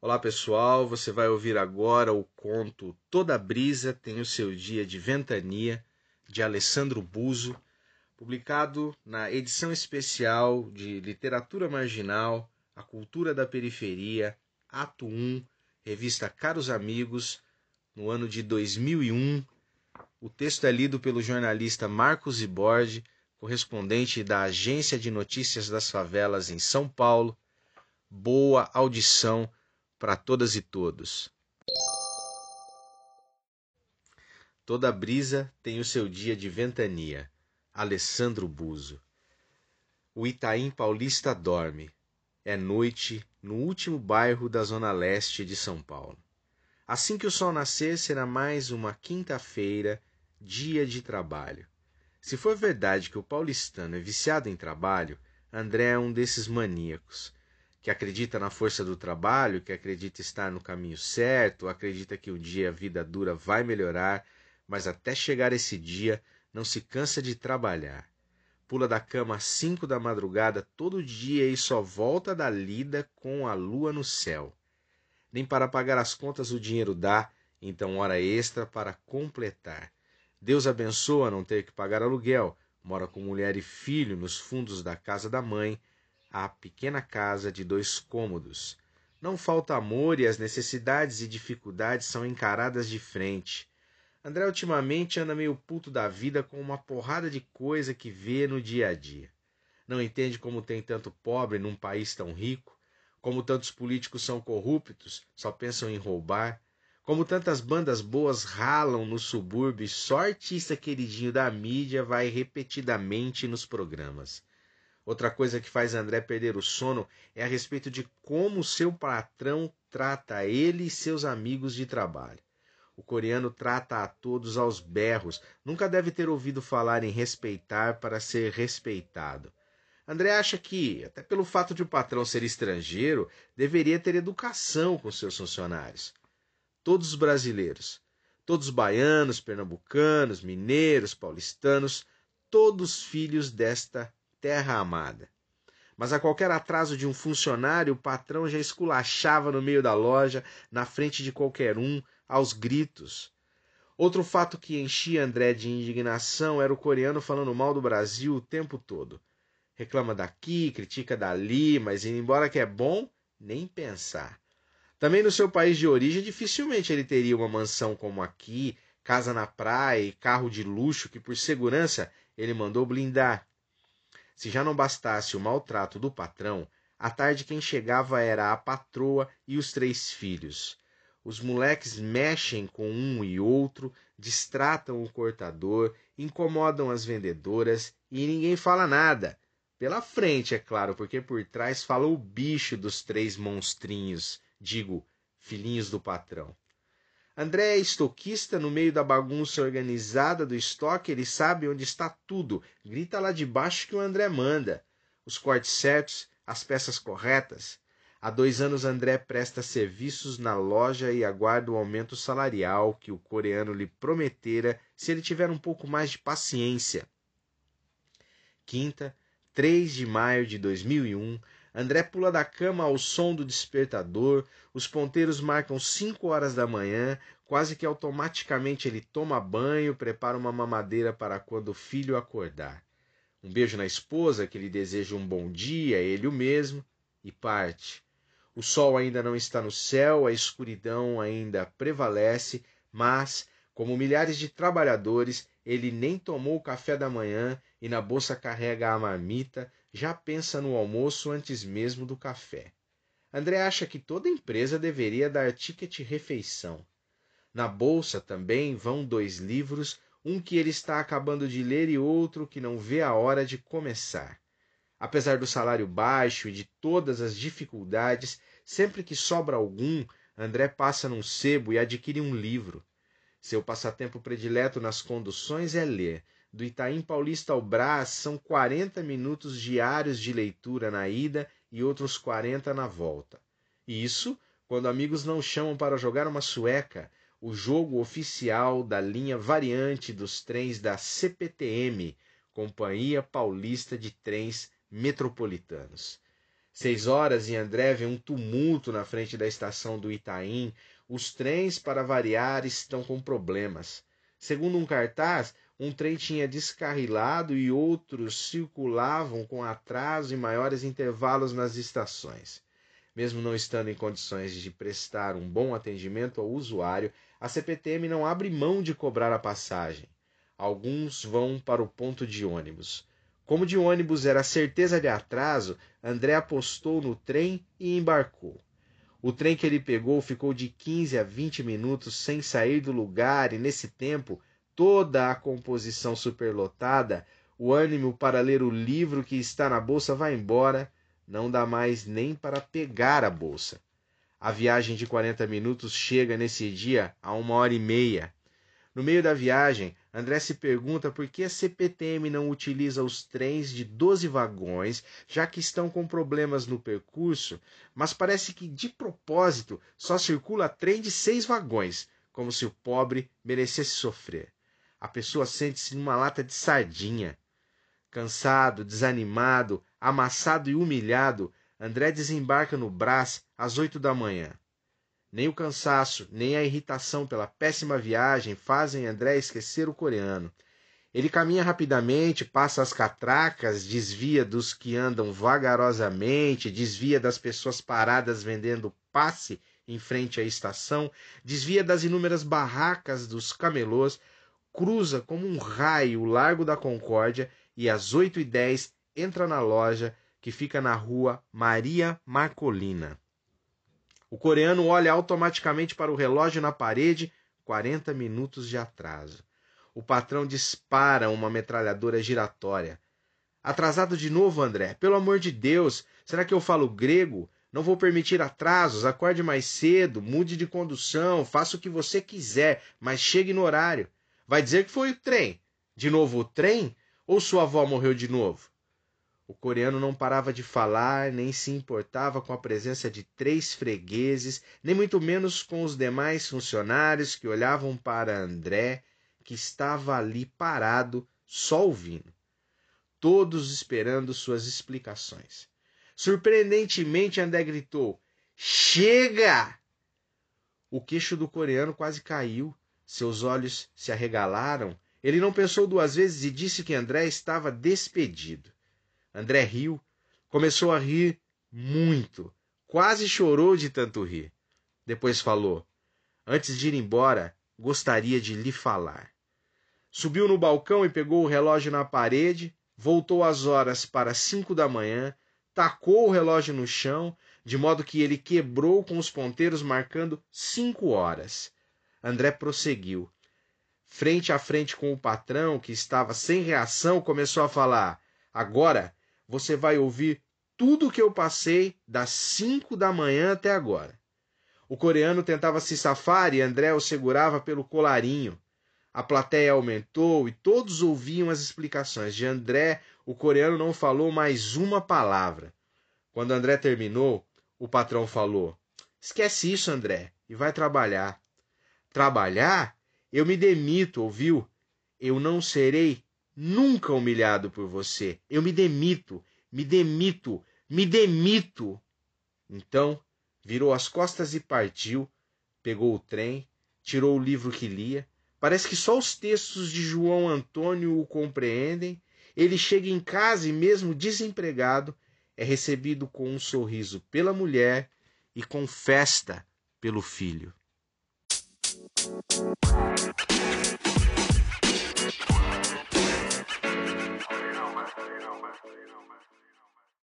Olá pessoal, você vai ouvir agora o conto Toda Brisa tem o seu dia de ventania, de Alessandro Buzo, publicado na edição especial de Literatura Marginal, A Cultura da Periferia, Ato 1, revista Caros Amigos, no ano de 2001. O texto é lido pelo jornalista Marcos Ibordi, correspondente da Agência de Notícias das Favelas em São Paulo. Boa audição para todas e todos. Toda brisa tem o seu dia de ventania. Alessandro Buzo. O Itaim Paulista dorme. É noite no último bairro da zona leste de São Paulo. Assim que o sol nascer, será mais uma quinta-feira, dia de trabalho. Se for verdade que o paulistano é viciado em trabalho, André é um desses maníacos que acredita na força do trabalho, que acredita estar no caminho certo, acredita que um dia a vida dura vai melhorar, mas até chegar esse dia não se cansa de trabalhar. Pula da cama às cinco da madrugada todo dia e só volta da lida com a lua no céu. Nem para pagar as contas o dinheiro dá, então hora extra para completar. Deus abençoa não ter que pagar aluguel, mora com mulher e filho nos fundos da casa da mãe, a pequena casa de dois cômodos. Não falta amor e as necessidades e dificuldades são encaradas de frente. André ultimamente anda meio puto da vida com uma porrada de coisa que vê no dia a dia. Não entende como tem tanto pobre num país tão rico, como tantos políticos são corruptos, só pensam em roubar, como tantas bandas boas ralam no subúrbio e só artista queridinho da mídia vai repetidamente nos programas. Outra coisa que faz André perder o sono é a respeito de como seu patrão trata ele e seus amigos de trabalho. O coreano trata a todos aos berros, nunca deve ter ouvido falar em respeitar para ser respeitado. André acha que, até pelo fato de o patrão ser estrangeiro, deveria ter educação com seus funcionários. Todos os brasileiros, todos baianos, pernambucanos, mineiros, paulistanos, todos filhos desta terra amada. Mas a qualquer atraso de um funcionário, o patrão já esculachava no meio da loja, na frente de qualquer um, aos gritos. Outro fato que enchia André de indignação era o coreano falando mal do Brasil o tempo todo. Reclama daqui, critica dali, mas embora que é bom, nem pensar. Também no seu país de origem, dificilmente ele teria uma mansão como aqui, casa na praia e carro de luxo que, por segurança, ele mandou blindar. Se já não bastasse o maltrato do patrão, à tarde quem chegava era a patroa e os três filhos. Os moleques mexem com um e outro, distratam o cortador, incomodam as vendedoras e ninguém fala nada. Pela frente, é claro, porque por trás fala o bicho dos três monstrinhos, digo, filhinhos do patrão. André é estoquista no meio da bagunça organizada do estoque, ele sabe onde está tudo. Grita lá de baixo que o André manda. Os cortes certos, as peças corretas. Há dois anos André presta serviços na loja e aguarda o aumento salarial que o coreano lhe prometera se ele tiver um pouco mais de paciência. Quinta, 3 de maio de 2001, André pula da cama ao som do despertador, os ponteiros marcam cinco horas da manhã, quase que automaticamente ele toma banho, prepara uma mamadeira para quando o filho acordar. Um beijo na esposa, que lhe deseja um bom dia, ele o mesmo, e parte. O sol ainda não está no céu, a escuridão ainda prevalece, mas, como milhares de trabalhadores, ele nem tomou o café da manhã e na bolsa carrega a marmita, já pensa no almoço antes mesmo do café. André acha que toda empresa deveria dar ticket refeição. Na bolsa também vão dois livros, um que ele está acabando de ler e outro que não vê a hora de começar. Apesar do salário baixo e de todas as dificuldades, sempre que sobra algum, André passa num sebo e adquire um livro. Seu passatempo predileto nas conduções é ler, do Itaim Paulista ao Brás são 40 minutos diários de leitura na ida e outros 40 na volta. Isso quando amigos não chamam para jogar uma sueca o jogo oficial da linha variante dos trens da CPTM, Companhia Paulista de Trens Metropolitanos. Seis horas e André um tumulto na frente da estação do Itaim. Os trens, para variar, estão com problemas. Segundo um cartaz, um trem tinha descarrilado e outros circulavam com atraso e maiores intervalos nas estações. Mesmo não estando em condições de prestar um bom atendimento ao usuário, a CPTM não abre mão de cobrar a passagem. Alguns vão para o ponto de ônibus. Como de ônibus era certeza de atraso, André apostou no trem e embarcou. O trem que ele pegou ficou de 15 a 20 minutos sem sair do lugar e, nesse tempo, toda a composição superlotada, o ânimo para ler o livro que está na bolsa vai embora, não dá mais nem para pegar a bolsa. A viagem de 40 minutos chega nesse dia a uma hora e meia. No meio da viagem, André se pergunta por que a CPTM não utiliza os trens de 12 vagões, já que estão com problemas no percurso, mas parece que de propósito só circula trem de seis vagões, como se o pobre merecesse sofrer. A pessoa sente-se numa lata de sardinha. Cansado, desanimado, amassado e humilhado, André desembarca no Brás às oito da manhã. Nem o cansaço, nem a irritação pela péssima viagem fazem André esquecer o coreano. Ele caminha rapidamente, passa as catracas, desvia dos que andam vagarosamente, desvia das pessoas paradas vendendo passe em frente à estação, desvia das inúmeras barracas dos camelôs, cruza como um raio o Largo da Concórdia e às oito e dez entra na loja que fica na rua Maria Marcolina. O coreano olha automaticamente para o relógio na parede, 40 minutos de atraso. O patrão dispara uma metralhadora giratória. Atrasado de novo, André? Pelo amor de Deus! Será que eu falo grego? Não vou permitir atrasos. Acorde mais cedo, mude de condução, faça o que você quiser, mas chegue no horário. Vai dizer que foi o trem. De novo o trem? Ou sua avó morreu de novo? O coreano não parava de falar, nem se importava com a presença de três fregueses, nem muito menos com os demais funcionários que olhavam para André, que estava ali parado, só ouvindo. Todos esperando suas explicações. Surpreendentemente, André gritou: Chega! O queixo do coreano quase caiu, seus olhos se arregalaram. Ele não pensou duas vezes e disse que André estava despedido. André riu, começou a rir muito, quase chorou de tanto rir. Depois falou: Antes de ir embora, gostaria de lhe falar. Subiu no balcão e pegou o relógio na parede, voltou as horas para cinco da manhã, tacou o relógio no chão, de modo que ele quebrou com os ponteiros marcando cinco horas. André prosseguiu. Frente a frente com o patrão, que estava sem reação, começou a falar: Agora você vai ouvir tudo o que eu passei das cinco da manhã até agora. O coreano tentava se safar e André o segurava pelo colarinho. A plateia aumentou e todos ouviam as explicações de André. O coreano não falou mais uma palavra. Quando André terminou, o patrão falou: Esquece isso, André, e vai trabalhar. Trabalhar? Eu me demito, ouviu? Eu não serei nunca humilhado por você. Eu me demito, me demito, me demito. Então, virou as costas e partiu, pegou o trem, tirou o livro que lia. Parece que só os textos de João Antônio o compreendem. Ele chega em casa e, mesmo desempregado, é recebido com um sorriso pela mulher e com festa pelo filho. Thank you.